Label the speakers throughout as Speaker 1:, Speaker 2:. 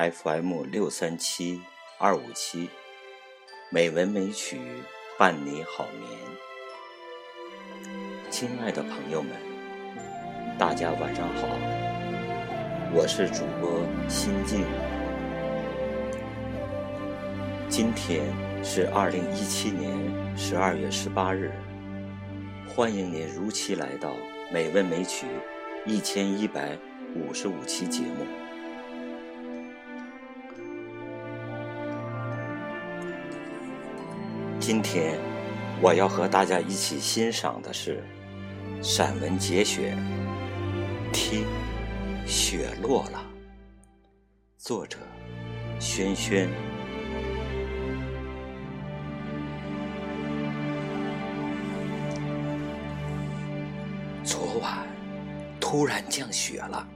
Speaker 1: FM 六三七二五七，美文美曲伴你好眠。亲爱的朋友们，大家晚上好，我是主播心静。今天是二零一七年十二月十八日，欢迎您如期来到《美文美曲》一千一百五十五期节目。今天我要和大家一起欣赏的是散文节选《听雪落了》，作者轩轩。昨晚突然降雪了，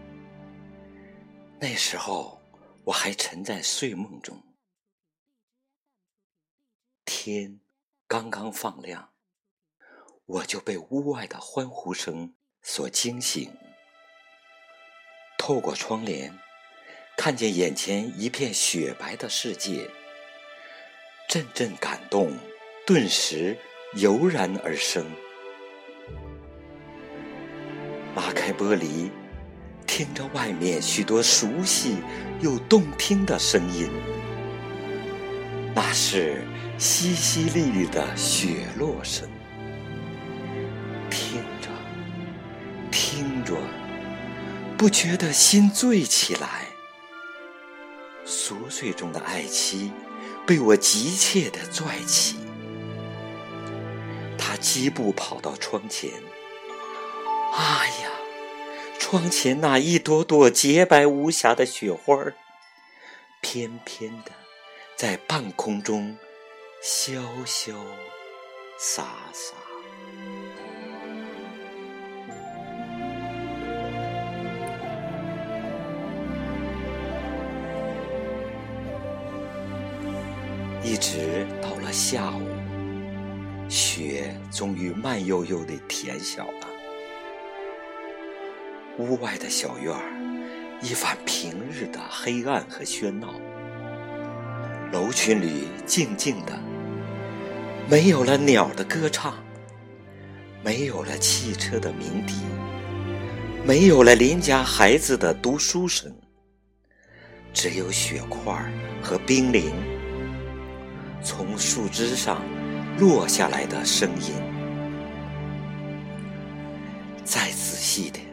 Speaker 1: 那时候我还沉在睡梦中。天刚刚放亮，我就被屋外的欢呼声所惊醒。透过窗帘，看见眼前一片雪白的世界，阵阵感动顿时油然而生。拉开玻璃，听着外面许多熟悉又动听的声音，那是。淅淅沥沥的雪落声，听着，听着，不觉得心醉起来。熟睡中的爱妻被我急切地拽起，他疾步跑到窗前。啊呀，窗前那一朵朵洁白无瑕的雪花儿，翩翩的在半空中。潇潇洒洒，一直到了下午，雪终于慢悠悠地填小了。屋外的小院儿，一反平日的黑暗和喧闹，楼群里静静的。没有了鸟的歌唱，没有了汽车的鸣笛，没有了邻家孩子的读书声，只有雪块和冰凌从树枝上落下来的声音。再仔细点，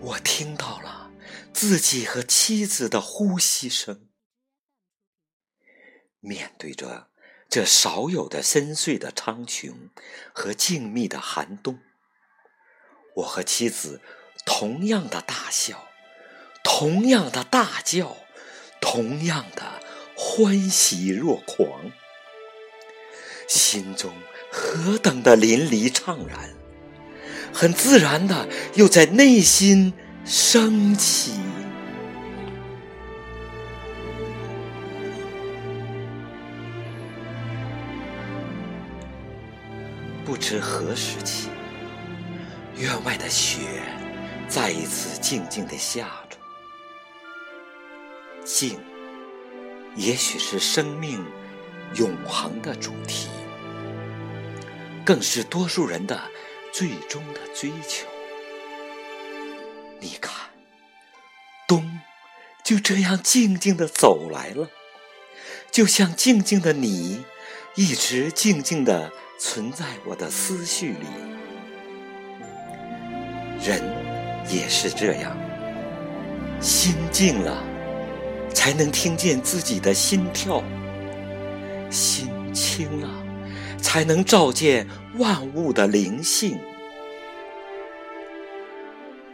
Speaker 1: 我听到了自己和妻子的呼吸声。面对着。这少有的深邃的苍穹和静谧的寒冬，我和妻子同样的大笑，同样的大叫，同样的欢喜若狂，心中何等的淋漓怅然，很自然的又在内心升起。不知何时起，院外的雪再一次静静地下着。静，也许是生命永恒的主题，更是多数人的最终的追求。你看，冬就这样静静地走来了，就像静静的你，一直静静地。存在我的思绪里，人也是这样，心静了，才能听见自己的心跳；心清了，才能照见万物的灵性。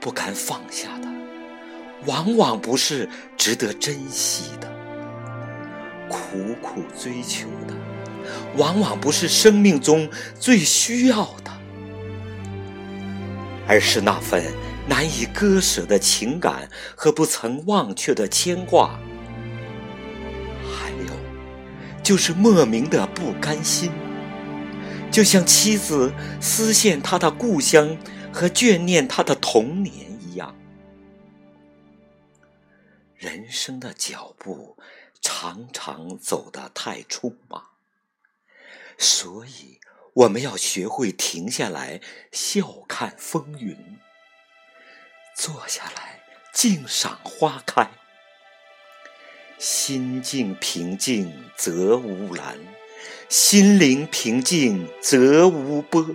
Speaker 1: 不敢放下的，往往不是值得珍惜的；苦苦追求的。往往不是生命中最需要的，而是那份难以割舍的情感和不曾忘却的牵挂，还有就是莫名的不甘心，就像妻子思念他的故乡和眷念他的童年一样。人生的脚步常常走得太匆忙，所以我们要学会停下来，笑看风云，坐下来静赏花开。心境平静则无澜，心灵平静则无波。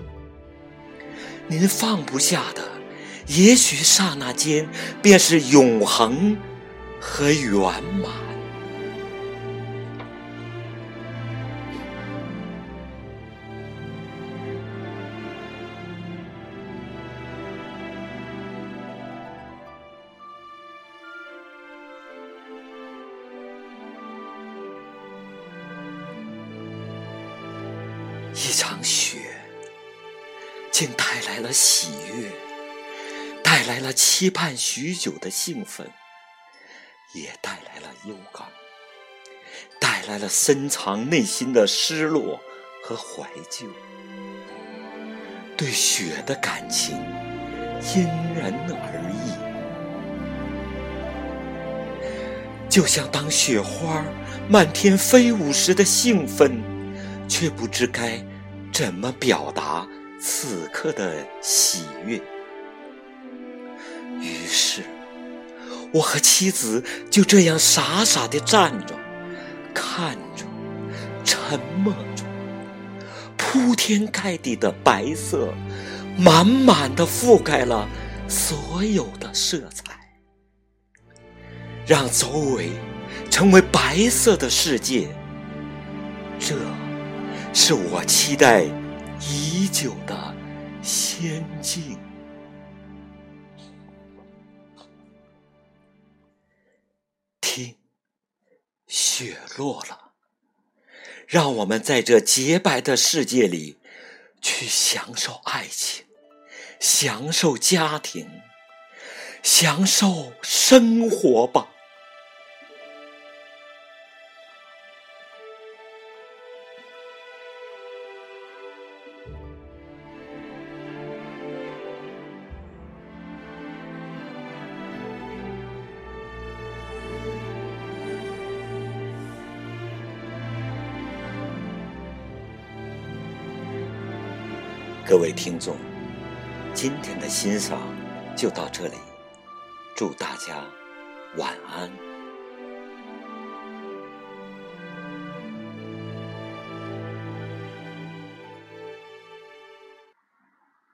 Speaker 1: 您放不下的，也许刹那间便是永恒和圆满。场雪，竟带来了喜悦，带来了期盼许久的兴奋，也带来了忧伤，带来了深藏内心的失落和怀旧。对雪的感情因人而异，就像当雪花漫天飞舞时的兴奋，却不知该。怎么表达此刻的喜悦？于是，我和妻子就这样傻傻的站着，看着，沉默着。铺天盖地的白色，满满的覆盖了所有的色彩，让周围成为白色的世界。这。是我期待已久的仙境。听，雪落了，让我们在这洁白的世界里去享受爱情，享受家庭，享受生活吧。各位听众，今天的欣赏就到这里，祝大家晚安。